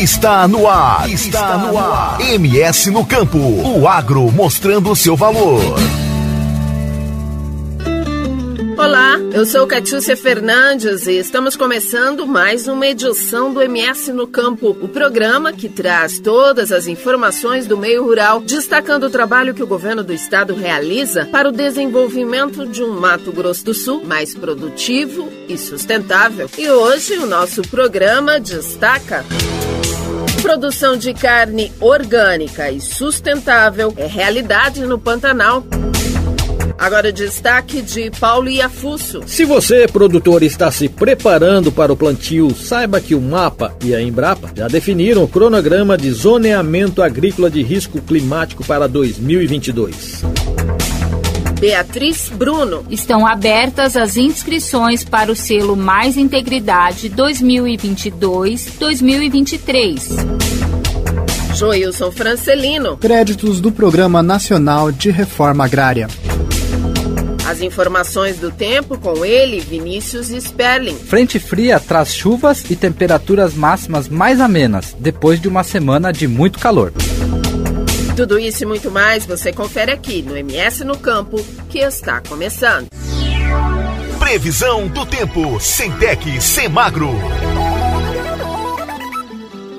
Está no ar. Está no ar. MS no campo. O agro mostrando o seu valor. Olá, eu sou Catiúcia Fernandes e estamos começando mais uma edição do MS no Campo, o programa que traz todas as informações do meio rural, destacando o trabalho que o governo do estado realiza para o desenvolvimento de um Mato Grosso do Sul mais produtivo e sustentável. E hoje o nosso programa destaca. Produção de carne orgânica e sustentável é realidade no Pantanal. Agora destaque de Paulo Iafusso. Se você, produtor, está se preparando para o plantio, saiba que o MAPA e a Embrapa já definiram o cronograma de zoneamento agrícola de risco climático para 2022. Beatriz Bruno. Estão abertas as inscrições para o selo Mais Integridade 2022-2023. Joilson Francelino. Créditos do Programa Nacional de Reforma Agrária. As informações do tempo com ele, Vinícius Sperling. Frente fria traz chuvas e temperaturas máximas mais amenas, depois de uma semana de muito calor. Tudo isso e muito mais você confere aqui no MS no Campo, que está começando. Previsão do tempo, Centec, Semagro.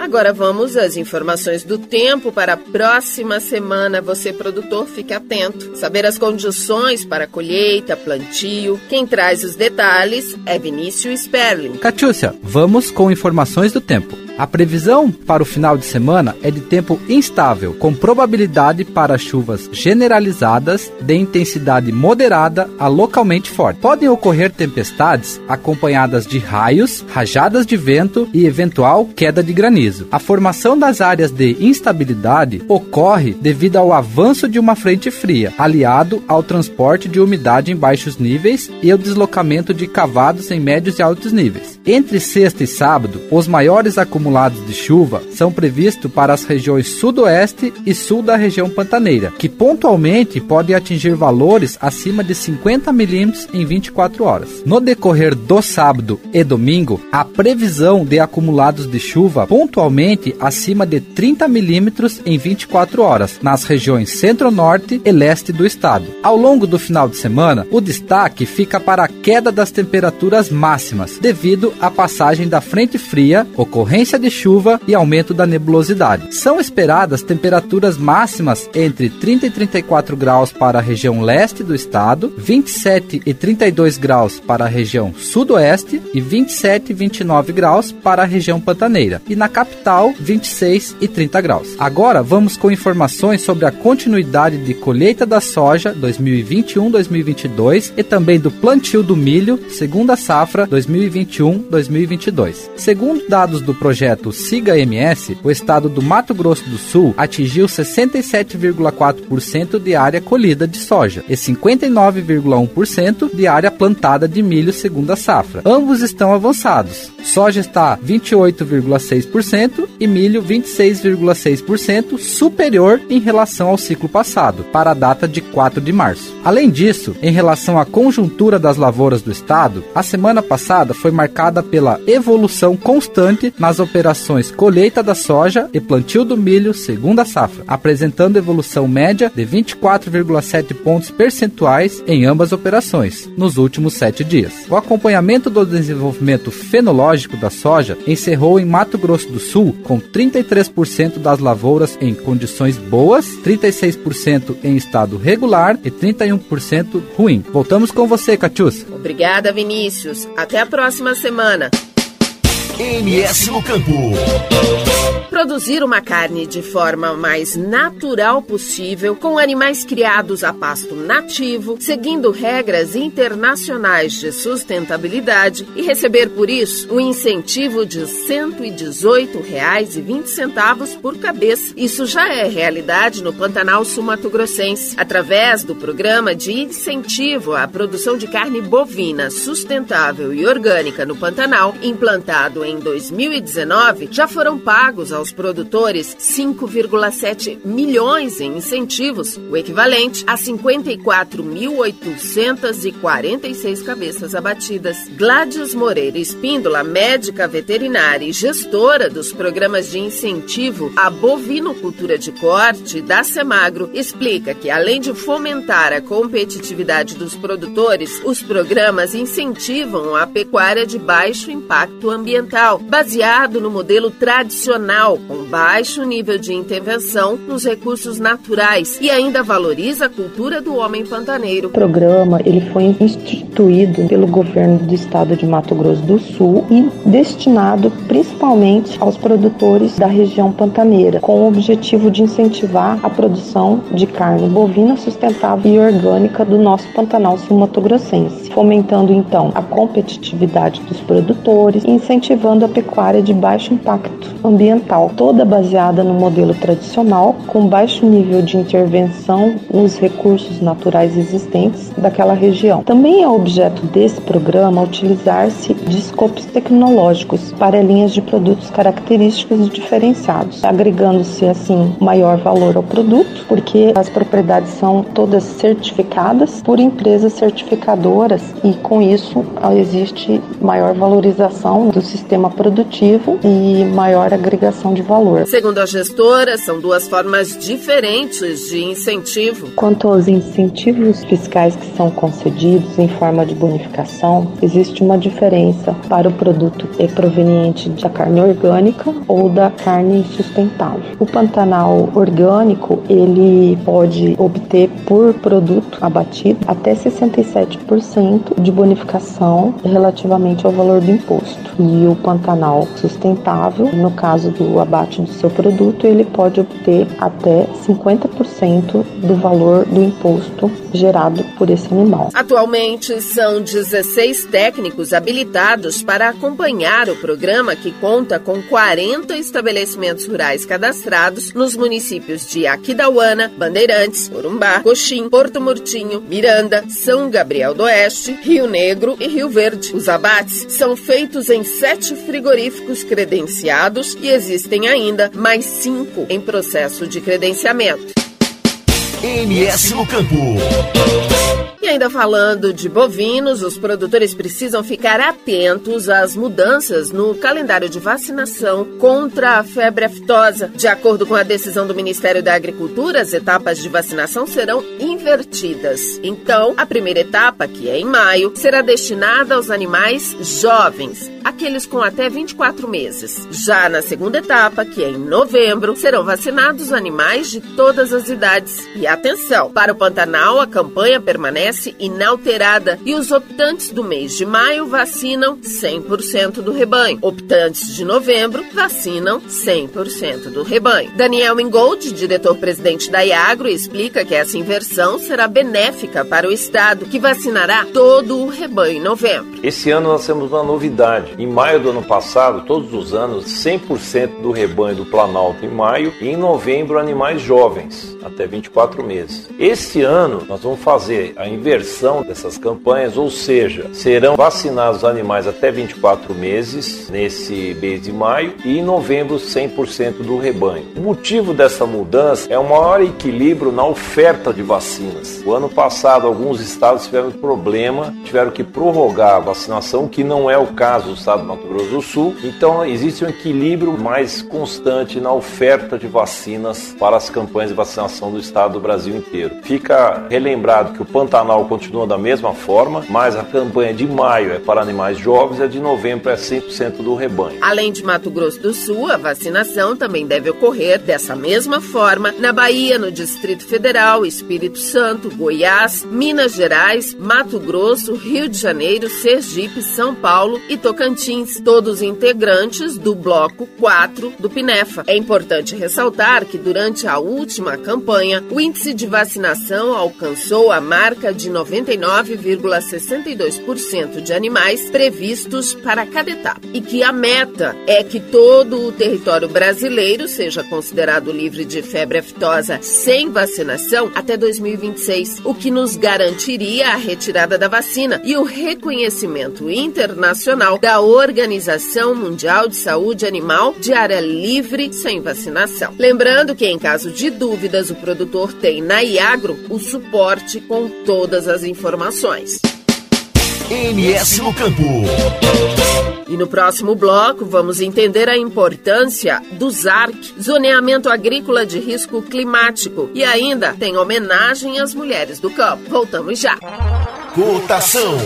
Agora vamos às informações do tempo para a próxima semana. Você, produtor, fique atento. Saber as condições para colheita, plantio. Quem traz os detalhes é Vinícius Sperling. Catiúcia, vamos com informações do tempo. A previsão para o final de semana é de tempo instável, com probabilidade para chuvas generalizadas de intensidade moderada a localmente forte. Podem ocorrer tempestades acompanhadas de raios, rajadas de vento e eventual queda de granizo. A formação das áreas de instabilidade ocorre devido ao avanço de uma frente fria, aliado ao transporte de umidade em baixos níveis e ao deslocamento de cavados em médios e altos níveis. Entre sexta e sábado, os maiores acumulados de chuva são previstos para as regiões sudoeste e sul da região pantaneira, que pontualmente podem atingir valores acima de 50 milímetros em 24 horas. No decorrer do sábado e domingo, a previsão de acumulados de chuva pontualmente acima de 30 milímetros em 24 horas nas regiões centro-norte e leste do estado. Ao longo do final de semana, o destaque fica para a queda das temperaturas máximas devido à passagem da frente fria, ocorrência de chuva e aumento da nebulosidade. São esperadas temperaturas máximas entre 30 e 34 graus para a região leste do estado, 27 e 32 graus para a região sudoeste e 27 e 29 graus para a região pantaneira. E na capital, 26 e 30 graus. Agora vamos com informações sobre a continuidade de colheita da soja 2021-2022 e também do plantio do milho, segunda safra 2021-2022. Segundo dados do projeto Siga MS, o estado do Mato Grosso do Sul atingiu 67,4% de área colhida de soja e 59,1% de área plantada de milho segunda safra. Ambos estão avançados. Soja está 28,6% e milho 26,6% superior em relação ao ciclo passado, para a data de 4 de março. Além disso, em relação à conjuntura das lavouras do estado, a semana passada foi marcada pela evolução constante nas colheita da soja e plantio do milho segunda safra, apresentando evolução média de 24,7 pontos percentuais em ambas operações nos últimos sete dias. O acompanhamento do desenvolvimento fenológico da soja encerrou em Mato Grosso do Sul com 33% das lavouras em condições boas, 36% em estado regular e 31% ruim. Voltamos com você, Catius. Obrigada, Vinícius. Até a próxima semana. MS no campo. Produzir uma carne de forma mais natural possível, com animais criados a pasto nativo, seguindo regras internacionais de sustentabilidade e receber por isso um incentivo de R$ 118,20 por cabeça. Isso já é realidade no Pantanal Sul-Mato Grossense, através do programa de incentivo à produção de carne bovina sustentável e orgânica no Pantanal, implantado em em 2019, já foram pagos aos produtores 5,7 milhões em incentivos, o equivalente a 54.846 cabeças abatidas. Gládios Moreira Espíndola, médica veterinária e gestora dos programas de incentivo à bovinocultura de corte da Semagro, explica que, além de fomentar a competitividade dos produtores, os programas incentivam a pecuária de baixo impacto ambiental, baseado no modelo tradicional, com baixo nível de intervenção nos recursos naturais e ainda valoriza a cultura do homem pantaneiro. O programa ele foi instituído pelo governo do estado de Mato Grosso do Sul e destinado principalmente aos produtores da região pantaneira, com o objetivo de incentivar a produção de carne bovina sustentável e orgânica do nosso Pantanal sul-mato-grossense, fomentando então a competitividade dos produtores e incentivando a pecuária de baixo impacto ambiental, toda baseada no modelo tradicional, com baixo nível de intervenção nos recursos naturais existentes daquela região. Também é objeto desse programa utilizar-se de escopos tecnológicos para linhas de produtos característicos e diferenciados, agregando-se assim maior valor ao produto, porque as propriedades são todas certificadas por empresas certificadoras e com isso existe maior valorização do sistema produtivo e maior agregação de valor. Segundo a gestora, são duas formas diferentes de incentivo. Quanto aos incentivos fiscais que são concedidos em forma de bonificação, existe uma diferença para o produto proveniente da carne orgânica ou da carne sustentável. O Pantanal orgânico, ele pode obter por produto abatido até 67% de bonificação relativamente ao valor do imposto. E o Pantanal sustentável, no caso do abate do seu produto, ele pode obter até 50% do valor do imposto gerado por esse animal. Atualmente, são 16 técnicos habilitados para acompanhar o programa que conta com 40 estabelecimentos rurais cadastrados nos municípios de Aquidauana, Bandeirantes, Corumbá, Coxim, Porto Murtinho, Miranda, São Gabriel do Oeste, Rio Negro e Rio Verde. Os abates são feitos em sete frigoríficos credenciados e existem ainda mais cinco em processo de credenciamento. MS no Campo. E ainda falando de bovinos, os produtores precisam ficar atentos às mudanças no calendário de vacinação contra a febre aftosa. De acordo com a decisão do Ministério da Agricultura, as etapas de vacinação serão invertidas. Então, a primeira etapa, que é em maio, será destinada aos animais jovens, aqueles com até 24 meses. Já na segunda etapa, que é em novembro, serão vacinados animais de todas as idades. E atenção, para o Pantanal, a campanha permanece inalterada e os optantes do mês de maio vacinam 100% do rebanho. Optantes de novembro vacinam 100% do rebanho. Daniel Ingold, diretor-presidente da Iagro, explica que essa inversão será benéfica para o estado, que vacinará todo o rebanho em novembro. Esse ano nós temos uma novidade. Em maio do ano passado, todos os anos, 100% do rebanho do Planalto em maio e em novembro animais jovens, até 24 meses. Esse ano nós vamos fazer a inversão dessas campanhas, ou seja, serão vacinados animais até 24 meses nesse mês de maio e em novembro 100% do rebanho. O motivo dessa mudança é o maior equilíbrio na oferta de vacinas. O ano passado alguns estados tiveram problema, tiveram que prorrogar a vacinação, que não é o caso do estado do Mato Grosso do Sul. Então existe um equilíbrio mais constante na oferta de vacinas para as campanhas de vacinação do estado do Brasil inteiro. Fica relembrado que o Pantanal continua da mesma forma, mas a campanha de maio é para animais jovens e a de novembro é 100% do rebanho. Além de Mato Grosso do Sul, a vacinação também deve ocorrer dessa mesma forma na Bahia, no Distrito Federal, Espírito Santo, Goiás, Minas Gerais, Mato Grosso, Rio de Janeiro, Sergipe, São Paulo e Tocantins, todos integrantes do Bloco 4 do Pinefa. É importante ressaltar que durante a última campanha, o índice de vacinação alcançou a marca de 99,62% de animais previstos para cada etapa. E que a meta é que todo o território brasileiro seja considerado livre de febre aftosa sem vacinação até 2026, o que nos garantiria a retirada da vacina e o reconhecimento internacional da Organização Mundial de Saúde Animal de área livre sem vacinação. Lembrando que, em caso de dúvidas, o produtor tem na Iagro o suporte com todas as informações. MS no Campo. E no próximo bloco vamos entender a importância do ZARC, Zoneamento Agrícola de Risco Climático. E ainda tem homenagem às mulheres do campo. Voltamos já. Cotação.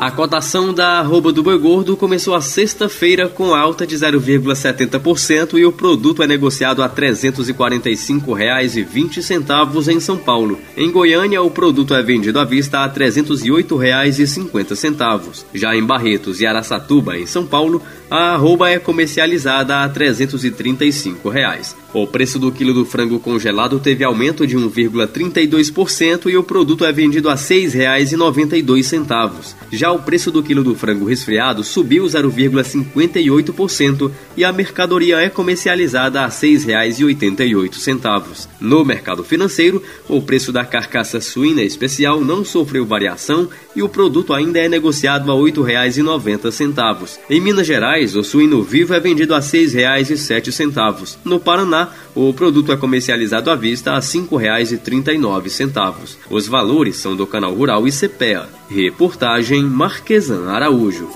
A cotação da arroba do boi gordo começou a sexta-feira com alta de 0,70% e o produto é negociado a R$ 345,20 em São Paulo. Em Goiânia, o produto é vendido à vista a R$ 308,50. Já em Barretos e Araçatuba, em São Paulo, a arroba é comercializada a 335 reais. O preço do quilo do frango congelado teve aumento de 1,32% e o produto é vendido a R$ 6,92. Já o preço do quilo do frango resfriado subiu 0,58% e a mercadoria é comercializada a R$ 6,88. No mercado financeiro, o preço da carcaça suína especial não sofreu variação e o produto ainda é negociado a R$ 8,90. Em Minas Gerais, o suíno vivo é vendido a R$ 6,07. No Paraná, o produto é comercializado à vista a R$ 5,39. Os valores são do Canal Rural e CPEA. Reportagem Marquesan Araújo.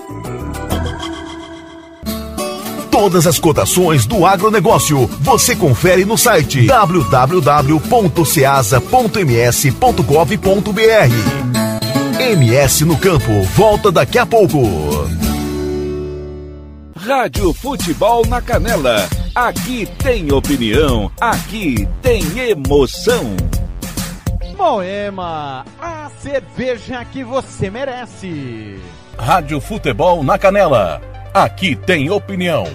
Todas as cotações do agronegócio você confere no site www.ceasa.ms.gov.br. MS no Campo volta daqui a pouco. Rádio Futebol na Canela. Aqui tem opinião, aqui tem emoção. Moema, a cerveja que você merece. Rádio Futebol na Canela. Aqui tem opinião.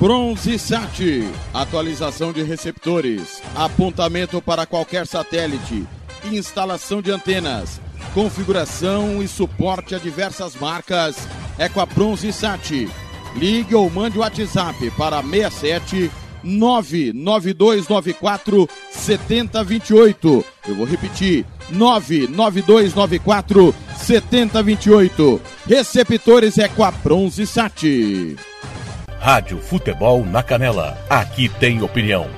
Bronze Sat, atualização de receptores, apontamento para qualquer satélite, instalação de antenas, configuração e suporte a diversas marcas. É com a Bronze Sat. Ligue ou mande o WhatsApp para 67 99294 7028. Eu vou repetir: 99294 7028. Receptores é com a Bronze Sat. Rádio Futebol na Canela. Aqui tem opinião.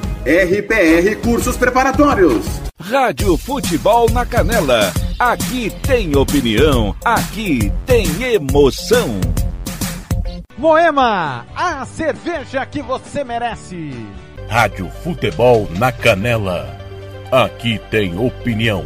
RPR Cursos Preparatórios. Rádio Futebol na Canela. Aqui tem opinião, aqui tem emoção. Moema, a cerveja que você merece. Rádio Futebol na Canela. Aqui tem opinião.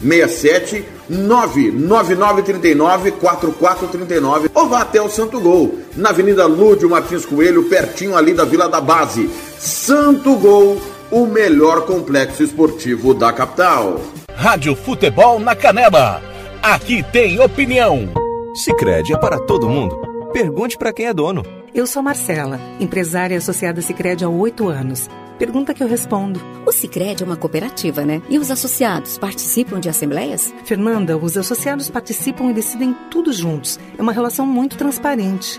67 99939 4439 ou vá até o Santo Gol, na Avenida Lúdio Martins Coelho, pertinho ali da Vila da Base. Santo Gol, o melhor complexo esportivo da capital. Rádio Futebol na Canela. Aqui tem opinião. Sicredi é para todo mundo. Pergunte para quem é dono. Eu sou Marcela, empresária associada Sicredi há oito anos. Pergunta que eu respondo. O Sicredi é uma cooperativa, né? E os associados participam de assembleias? Fernanda, os associados participam e decidem tudo juntos. É uma relação muito transparente.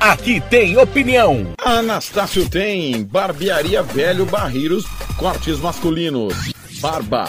Aqui tem opinião. Anastácio tem barbearia velho barreiros, cortes masculinos, barba,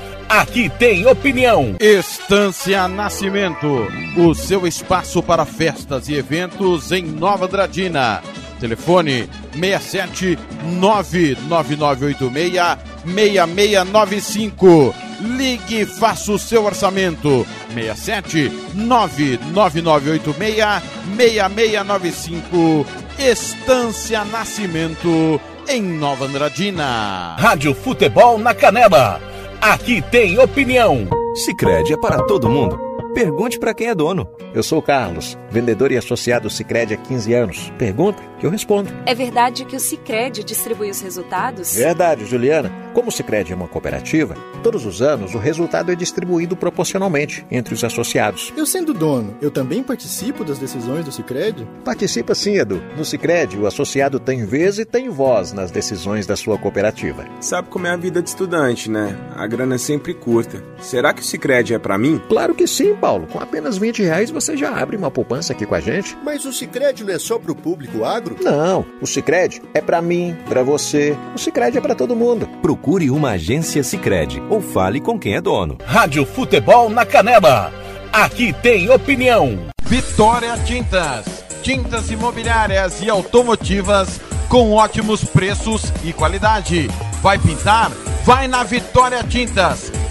Aqui tem opinião. Estância Nascimento, o seu espaço para festas e eventos em Nova Dradina. Telefone 67 99986 6695. Ligue e faça o seu orçamento. 67 99986 6695. Estância Nascimento em Nova Andradina. Rádio Futebol na Canela. Aqui tem opinião. Sicredi é para todo mundo. Pergunte para quem é dono. Eu sou o Carlos, vendedor e associado Sicredi há 15 anos. Pergunta que eu respondo. É verdade que o Sicredi distribui os resultados? Verdade, Juliana. Como o Sicredi é uma cooperativa, todos os anos o resultado é distribuído proporcionalmente entre os associados. Eu sendo dono, eu também participo das decisões do Sicredi? Participa sim, Edu. No Sicredi, o associado tem vez e tem voz nas decisões da sua cooperativa. Sabe como é a vida de estudante, né? A grana é sempre curta. Será que o Sicredi é para mim? Claro que sim, Paulo. Com apenas 20 reais você já abre uma poupança aqui com a gente. Mas o Sicredi não é só pro público agro? Não, o Sicredi é para mim, para você. O Sicredi é para todo mundo. Procure uma agência Sicredi ou fale com quem é dono. Rádio Futebol na Canela. Aqui tem opinião. Vitória Tintas. Tintas imobiliárias e automotivas com ótimos preços e qualidade. Vai pintar? Vai na Vitória Tintas.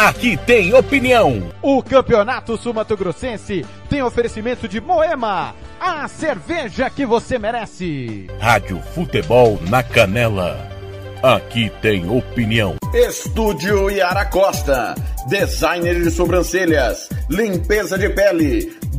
Aqui tem opinião. O Campeonato Sumato Grossense tem oferecimento de Moema, a cerveja que você merece. Rádio Futebol na Canela. Aqui tem opinião. Estúdio Yara Costa. Designer de sobrancelhas, limpeza de pele,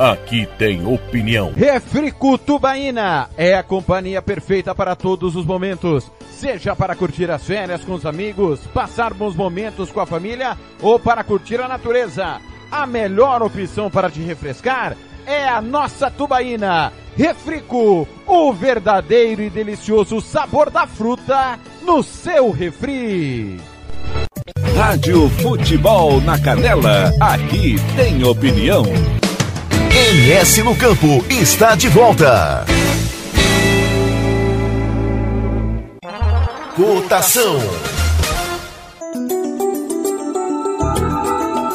Aqui tem opinião. Refrico Tubaína é a companhia perfeita para todos os momentos. Seja para curtir as férias com os amigos, passar bons momentos com a família ou para curtir a natureza. A melhor opção para te refrescar é a nossa Tubaína. Refrico, o verdadeiro e delicioso sabor da fruta no seu refri. Rádio Futebol na Canela. Aqui tem opinião. MS no Campo está de volta. Cotação.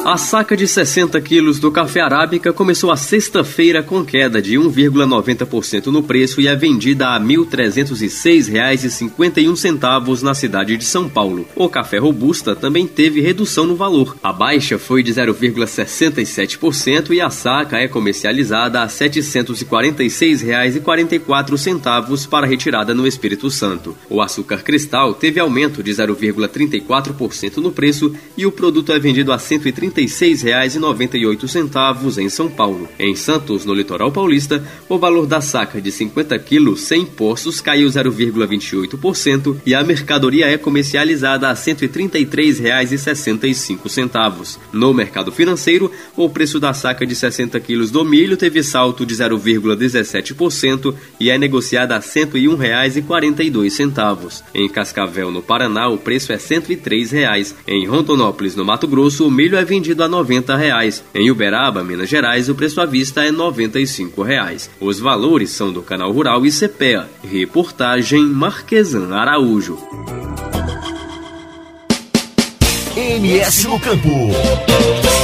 A saca de 60 quilos do café arábica começou a sexta-feira com queda de 1,90% no preço e é vendida a R$ 1.306,51 na cidade de São Paulo. O café robusta também teve redução no valor. A baixa foi de 0,67% e a saca é comercializada a R$ 746,44 para retirada no Espírito Santo. O açúcar cristal teve aumento de 0,34% no preço e o produto é vendido a R$ 130 R$ 36,98 em São Paulo. Em Santos, no litoral paulista, o valor da saca de 50 quilos sem impostos caiu 0,28% e a mercadoria é comercializada a R$ 133,65. No mercado financeiro, o preço da saca de 60 quilos do milho teve salto de 0,17% e é negociada a R$ 101,42. Em Cascavel, no Paraná, o preço é 103 reais. Em Rondonópolis, no Mato Grosso, o milho é vendido vendido a 90 reais. Em Uberaba, Minas Gerais, o preço à vista é 95 reais. Os valores são do Canal Rural e CPEA. Reportagem Marquesan Araújo. MS no Campo.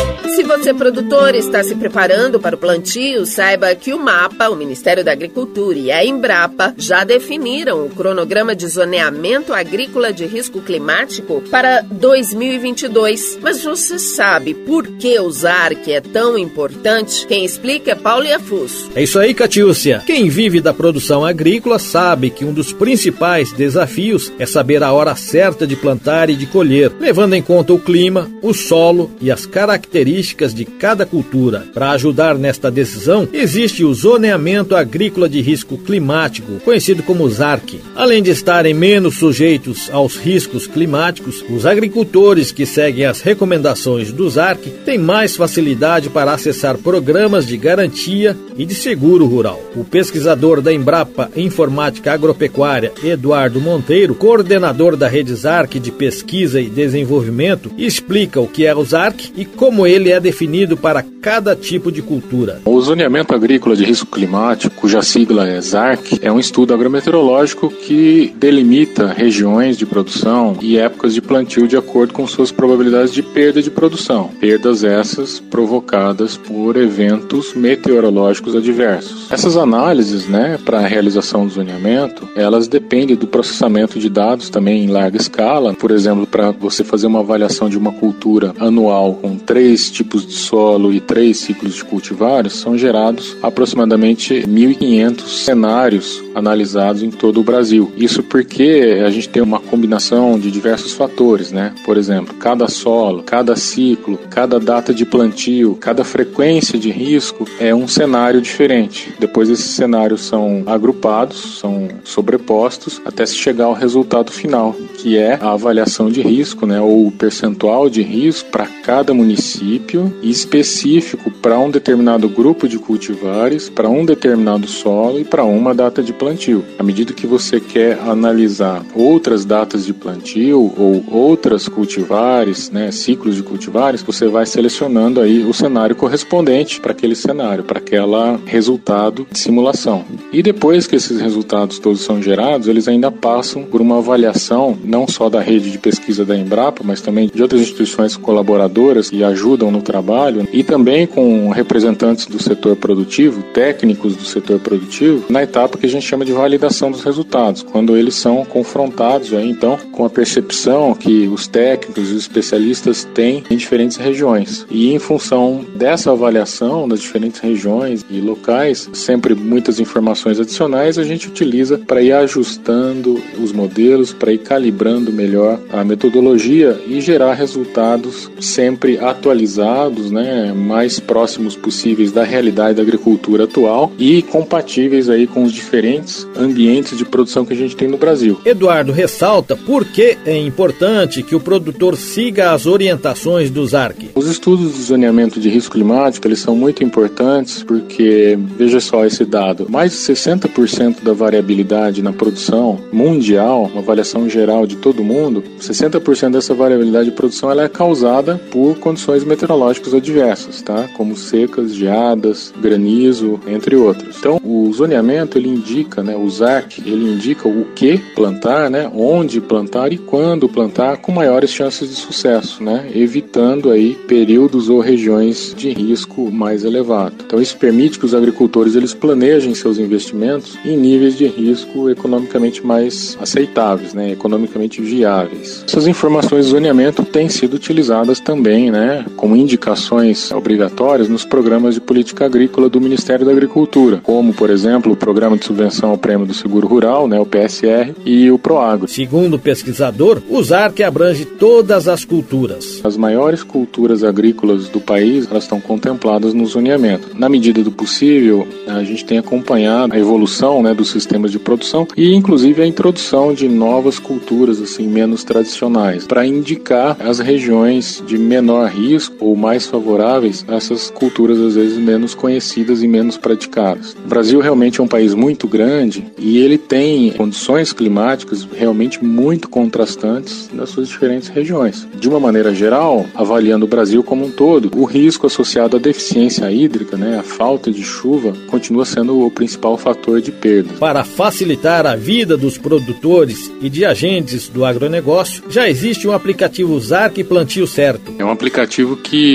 Se você, produtor, está se preparando para o plantio, saiba que o MAPA, o Ministério da Agricultura e a Embrapa já definiram o cronograma de zoneamento agrícola de risco climático para 2022. Mas você sabe por que o ZARC é tão importante? Quem explica é Paulo Iafuso. É isso aí, Catiúcia. Quem vive da produção agrícola sabe que um dos principais desafios é saber a hora certa de plantar e de colher, levando em conta o clima, o solo e as características características de cada cultura. Para ajudar nesta decisão, existe o Zoneamento Agrícola de Risco Climático, conhecido como ZARC. Além de estarem menos sujeitos aos riscos climáticos, os agricultores que seguem as recomendações do ZARC têm mais facilidade para acessar programas de garantia e de seguro rural. O pesquisador da Embrapa Informática Agropecuária, Eduardo Monteiro, coordenador da rede ZARC de pesquisa e desenvolvimento, explica o que é o ZARC e como ele é definido para cada tipo de cultura. O zoneamento agrícola de risco climático, cuja sigla é ZARC, é um estudo agrometeorológico que delimita regiões de produção e épocas de plantio de acordo com suas probabilidades de perda de produção. Perdas essas provocadas por eventos meteorológicos adversos. Essas análises, né, para a realização do zoneamento, elas dependem do processamento de dados também em larga escala. Por exemplo, para você fazer uma avaliação de uma cultura anual com três tipos de solo e três ciclos de cultivares, são gerados aproximadamente 1.500 cenários analisados em todo o Brasil. Isso porque a gente tem uma combinação de diversos fatores, né? Por exemplo, cada solo, cada ciclo, cada data de plantio, cada frequência de risco é um cenário diferente. Depois esses cenários são agrupados, são sobrepostos até se chegar ao resultado final, que é a avaliação de risco, né, ou o percentual de risco para cada município específico para um determinado grupo de cultivares, para um determinado solo e para uma data de plantio. À medida que você quer analisar outras datas de plantio ou outras cultivares, né, ciclos de cultivares, você vai selecionando aí o cenário correspondente para aquele cenário, para aquela resultado de simulação. E depois que esses resultados todos são gerados, eles ainda passam por uma avaliação não só da rede de pesquisa da Embrapa, mas também de outras instituições colaboradoras que ajudam no trabalho e também com representantes do setor produtivo, técnicos do setor produtivo, na etapa que a gente chama de validação dos resultados, quando eles são confrontados aí, então com a percepção que os técnicos e os especialistas têm em diferentes regiões. E em função dessa avaliação das diferentes regiões e locais, sempre muitas informações adicionais a gente utiliza para ir ajustando os modelos, para ir calibrando melhor a metodologia e gerar resultados sempre atualizados, né, mais próximos possíveis da realidade da agricultura atual e compatíveis aí com os diferentes ambientes de produção que a gente tem no Brasil. Eduardo ressalta por que é importante que o produtor siga as orientações do ZARC. Os estudos de zoneamento de risco climático, eles são muito importantes porque, veja só esse dado, mais de 60% da variabilidade na produção mundial, uma avaliação geral de todo mundo, 60% dessa variabilidade de produção ela é causada por condições meteorológicas adversas, tá? Como secas, geadas, granizo, entre outros. Então, o zoneamento ele indica, né, o ZARC, ele indica o que plantar, né, onde plantar e quando plantar com maiores chances de sucesso, né, evitando aí períodos ou regiões de risco mais elevado. Então, isso permite que os agricultores eles planejem seus investimentos em níveis de risco economicamente mais aceitáveis, né, economicamente viáveis. Essas informações de zoneamento têm sido utilizadas também, né, como indicações obrigatórias nos programas de política agrícola do Ministério da Agricultura, como, por exemplo, o Programa de Subvenção ao Prêmio do Seguro Rural, né, o PSR, e o PROAGRO. Segundo o pesquisador, o ZARC abrange todas as culturas. As maiores culturas agrícolas do país, elas estão contempladas no zoneamento. Na medida do possível, a gente tem acompanhado a evolução, né, dos sistemas de produção e, inclusive, a introdução de novas culturas, assim, menos tradicionais, para indicar as regiões de menor risco ou mais favoráveis a essas culturas, às vezes, menos conhecidas e menos praticadas. O Brasil realmente é um país muito grande e ele tem condições climáticas realmente muito contrastantes nas suas diferentes regiões. De uma maneira geral, avaliando o Brasil como um todo, o risco associado à deficiência hídrica, né, a falta de chuva, continua sendo o principal fator de perda. Para facilitar a vida dos produtores e de agentes do agronegócio, já existe um aplicativo ZARC Plantio Certo. É um aplicativo que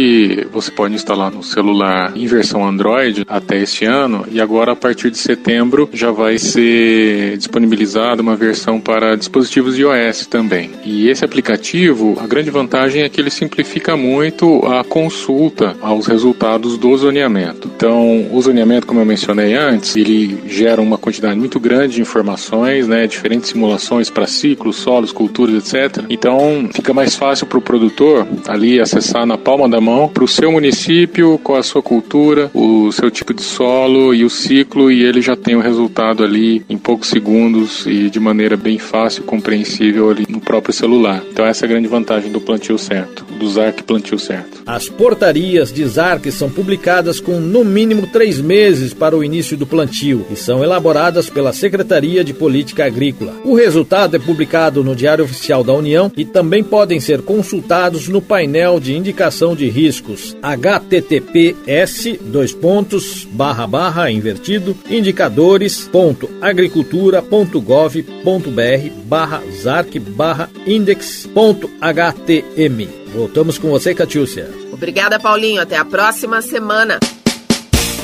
você pode instalar no celular em versão Android até este ano e agora a partir de setembro já vai ser disponibilizada uma versão para dispositivos iOS também. E esse aplicativo, a grande vantagem é que ele simplifica muito a consulta aos resultados do zoneamento. Então, o zoneamento, como eu mencionei antes, ele gera uma quantidade muito grande de informações, né, diferentes simulações para ciclos, solos, culturas, etc. Então, fica mais fácil para o produtor ali acessar na palma da mão para o seu município, qual a sua cultura, o seu tipo de solo e o ciclo, e ele já tem o resultado ali em poucos segundos e de maneira bem fácil, compreensível ali no próprio celular. Então, essa é a grande vantagem do plantio certo, do ZARC plantio certo. As portarias de ZARC são publicadas com no mínimo três meses para o início do plantio e são elaboradas pela Secretaria de Política Agrícola. O resultado é publicado no Diário Oficial da União e também podem ser consultados no painel de indicação de riscos https dois pontos barra barra invertido indicadores ponto agricultura.gov.br barra zarc barra index ponto htm. Voltamos com você, Catiúcia. Obrigada, Paulinho. Até a próxima semana.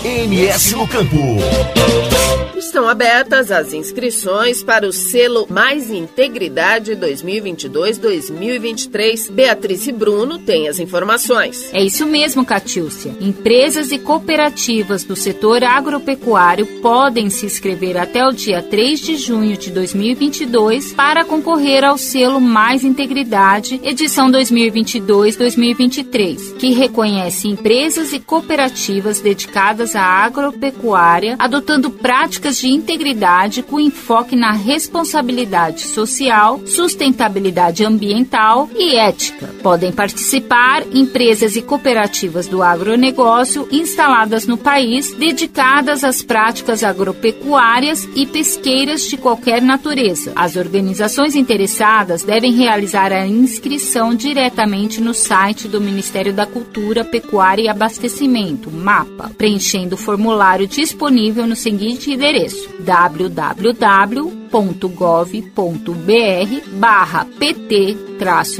MS no Campo. Estão abertas as inscrições para o selo Mais Integridade 2022-2023. Beatriz Bruno tem as informações. É isso mesmo, Catiúcia. Empresas e cooperativas do setor agropecuário podem se inscrever até o dia 3 de junho de 2022 para concorrer ao selo Mais Integridade edição 2022-2023, que reconhece empresas e cooperativas dedicadas à agropecuária adotando práticas de integridade com enfoque na responsabilidade social, sustentabilidade ambiental e ética. Podem participar empresas e cooperativas do agronegócio instaladas no país dedicadas às práticas agropecuárias e pesqueiras de qualquer natureza. As organizações interessadas devem realizar a inscrição diretamente no site do Ministério da Cultura, Pecuária e Abastecimento, MAPA, preenchendo o formulário disponível no seguinte endereço: www www.gov.br barra pt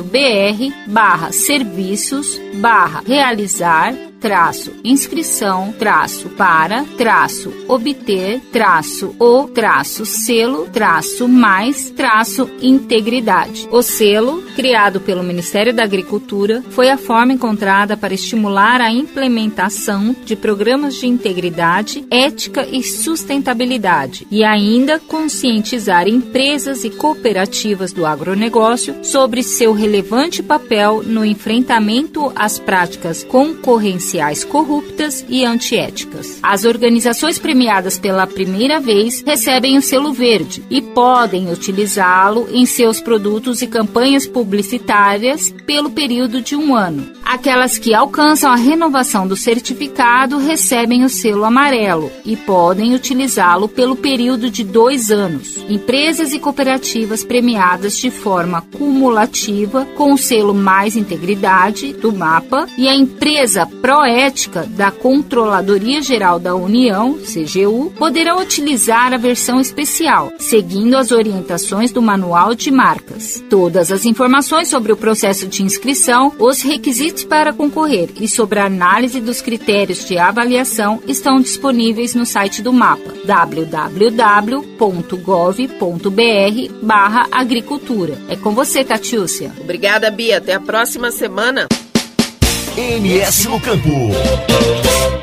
br barra serviços barra realizar traço inscrição traço para traço obter traço o traço selo traço mais traço integridade. O selo, criado pelo Ministério da Agricultura, foi a forma encontrada para estimular a implementação de programas de integridade, ética e sustentabilidade e ainda conscientizar empresas e cooperativas do agronegócio sobre seu relevante papel no enfrentamento às práticas concorrenciais corruptas e antiéticas. As organizações premiadas pela primeira vez recebem o selo verde e podem utilizá-lo em seus produtos e campanhas publicitárias pelo período de um ano. Aquelas que alcançam a renovação do certificado recebem o selo amarelo e podem utilizá-lo pelo período de dois anos. Empresas e cooperativas premiadas de forma cumulativa com o selo Mais Integridade do MAPA e a empresa Proética da Controladoria Geral da União, CGU, poderão utilizar a versão especial, seguindo as orientações do Manual de Marcas. Todas as informações sobre o processo de inscrição, os requisitos para concorrer e sobre a análise dos critérios de avaliação estão disponíveis no site do MAPA www.gov.br/agricultura. É com você, Catiúcia. Obrigada, Bia. Até a próxima semana. MS no Campo.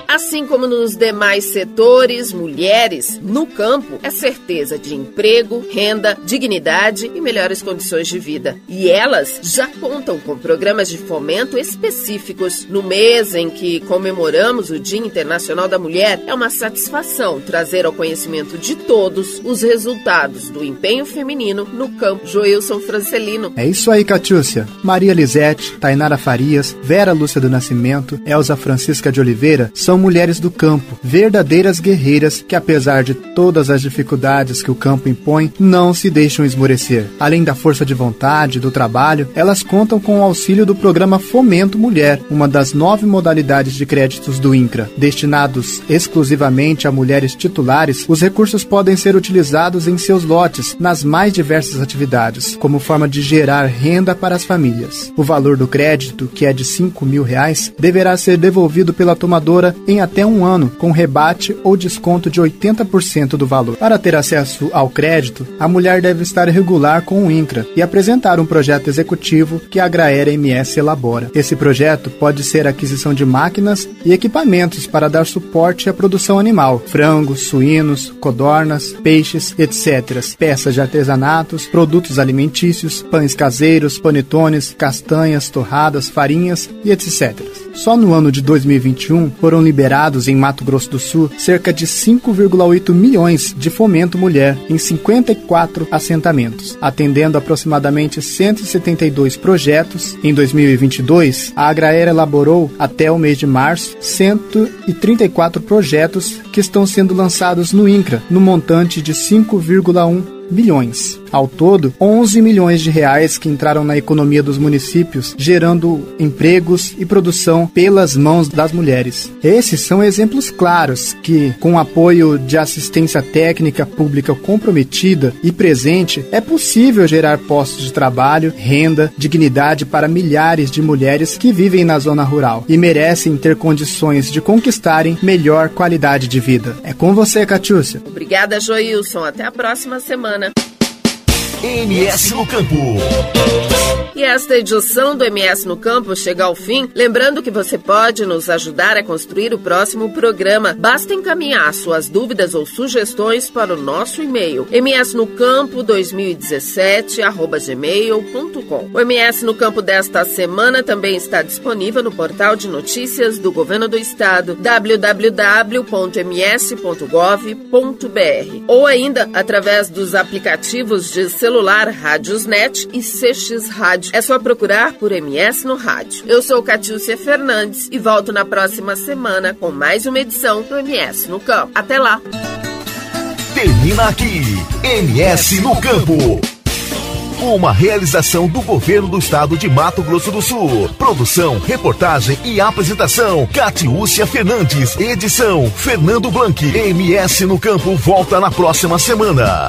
Assim como nos demais setores, mulheres no campo é certeza de emprego, renda, dignidade e melhores condições de vida. E elas já contam com programas de fomento específicos. No mês em que comemoramos o Dia Internacional da Mulher, é uma satisfação trazer ao conhecimento de todos os resultados do empenho feminino no campo. Joilson Francelino. É isso aí, Catiúcia. Maria Lisete, Tainara Farias, Vera Lúcia do Nascimento, Elza Francisca de Oliveira são mulheres do campo, verdadeiras guerreiras que, apesar de todas as dificuldades que o campo impõe, não se deixam esmorecer. Além da força de vontade do trabalho, elas contam com o auxílio do programa Fomento Mulher, uma das nove modalidades de créditos do INCRA. Destinados exclusivamente a mulheres titulares, os recursos podem ser utilizados em seus lotes nas mais diversas atividades, como forma de gerar renda para as famílias. O valor do crédito, que é de 5 mil reais, deverá ser devolvido pela tomadora em até um ano, com rebate ou desconto de 80% do valor. Para ter acesso ao crédito, a mulher deve estar regular com o INCRA e apresentar um projeto executivo que a Agraera MS elabora. Esse projeto pode ser aquisição de máquinas e equipamentos para dar suporte à produção animal, frangos, suínos, codornas, peixes, etc., peças de artesanatos, produtos alimentícios, pães caseiros, panetones, castanhas, torradas, farinhas e etc. Só no ano de 2021 foram liberados em Mato Grosso do Sul cerca de 5,8 milhões de fomento mulher em 54 assentamentos, atendendo aproximadamente 172 projetos. Em 2022, a Agraera elaborou até o mês de março 134 projetos que estão sendo lançados no INCRA, no montante de 5,1 bilhões. Ao todo, 11 milhões de reais que entraram na economia dos municípios, gerando empregos e produção pelas mãos das mulheres. Esses são exemplos claros que, com apoio de assistência técnica pública comprometida e presente, é possível gerar postos de trabalho, renda, dignidade para milhares de mulheres que vivem na zona rural e merecem ter condições de conquistarem melhor qualidade de vida. É com você, Catiúcia. Obrigada, Joilson. Até a próxima semana. MS no Campo. E esta edição do MS no Campo chega ao fim. Lembrando que você pode nos ajudar a construir o próximo programa. Basta encaminhar suas dúvidas ou sugestões para o nosso e-mail msnocampo2017@gmail.com. O MS no Campo desta semana também está disponível no portal de notícias do Governo do Estado www.ms.gov.br ou ainda através dos aplicativos de celular Rádiosnet e CX Rádio. É só procurar por MS no rádio. Eu sou Catiúcia Fernandes e volto na próxima semana com mais uma edição do MS no Campo. Até lá! Termina aqui, MS no Campo. Uma realização do governo do estado de Mato Grosso do Sul. Produção, reportagem e apresentação: Catiúcia Fernandes. Edição: Fernando Blanc. MS no Campo volta na próxima semana.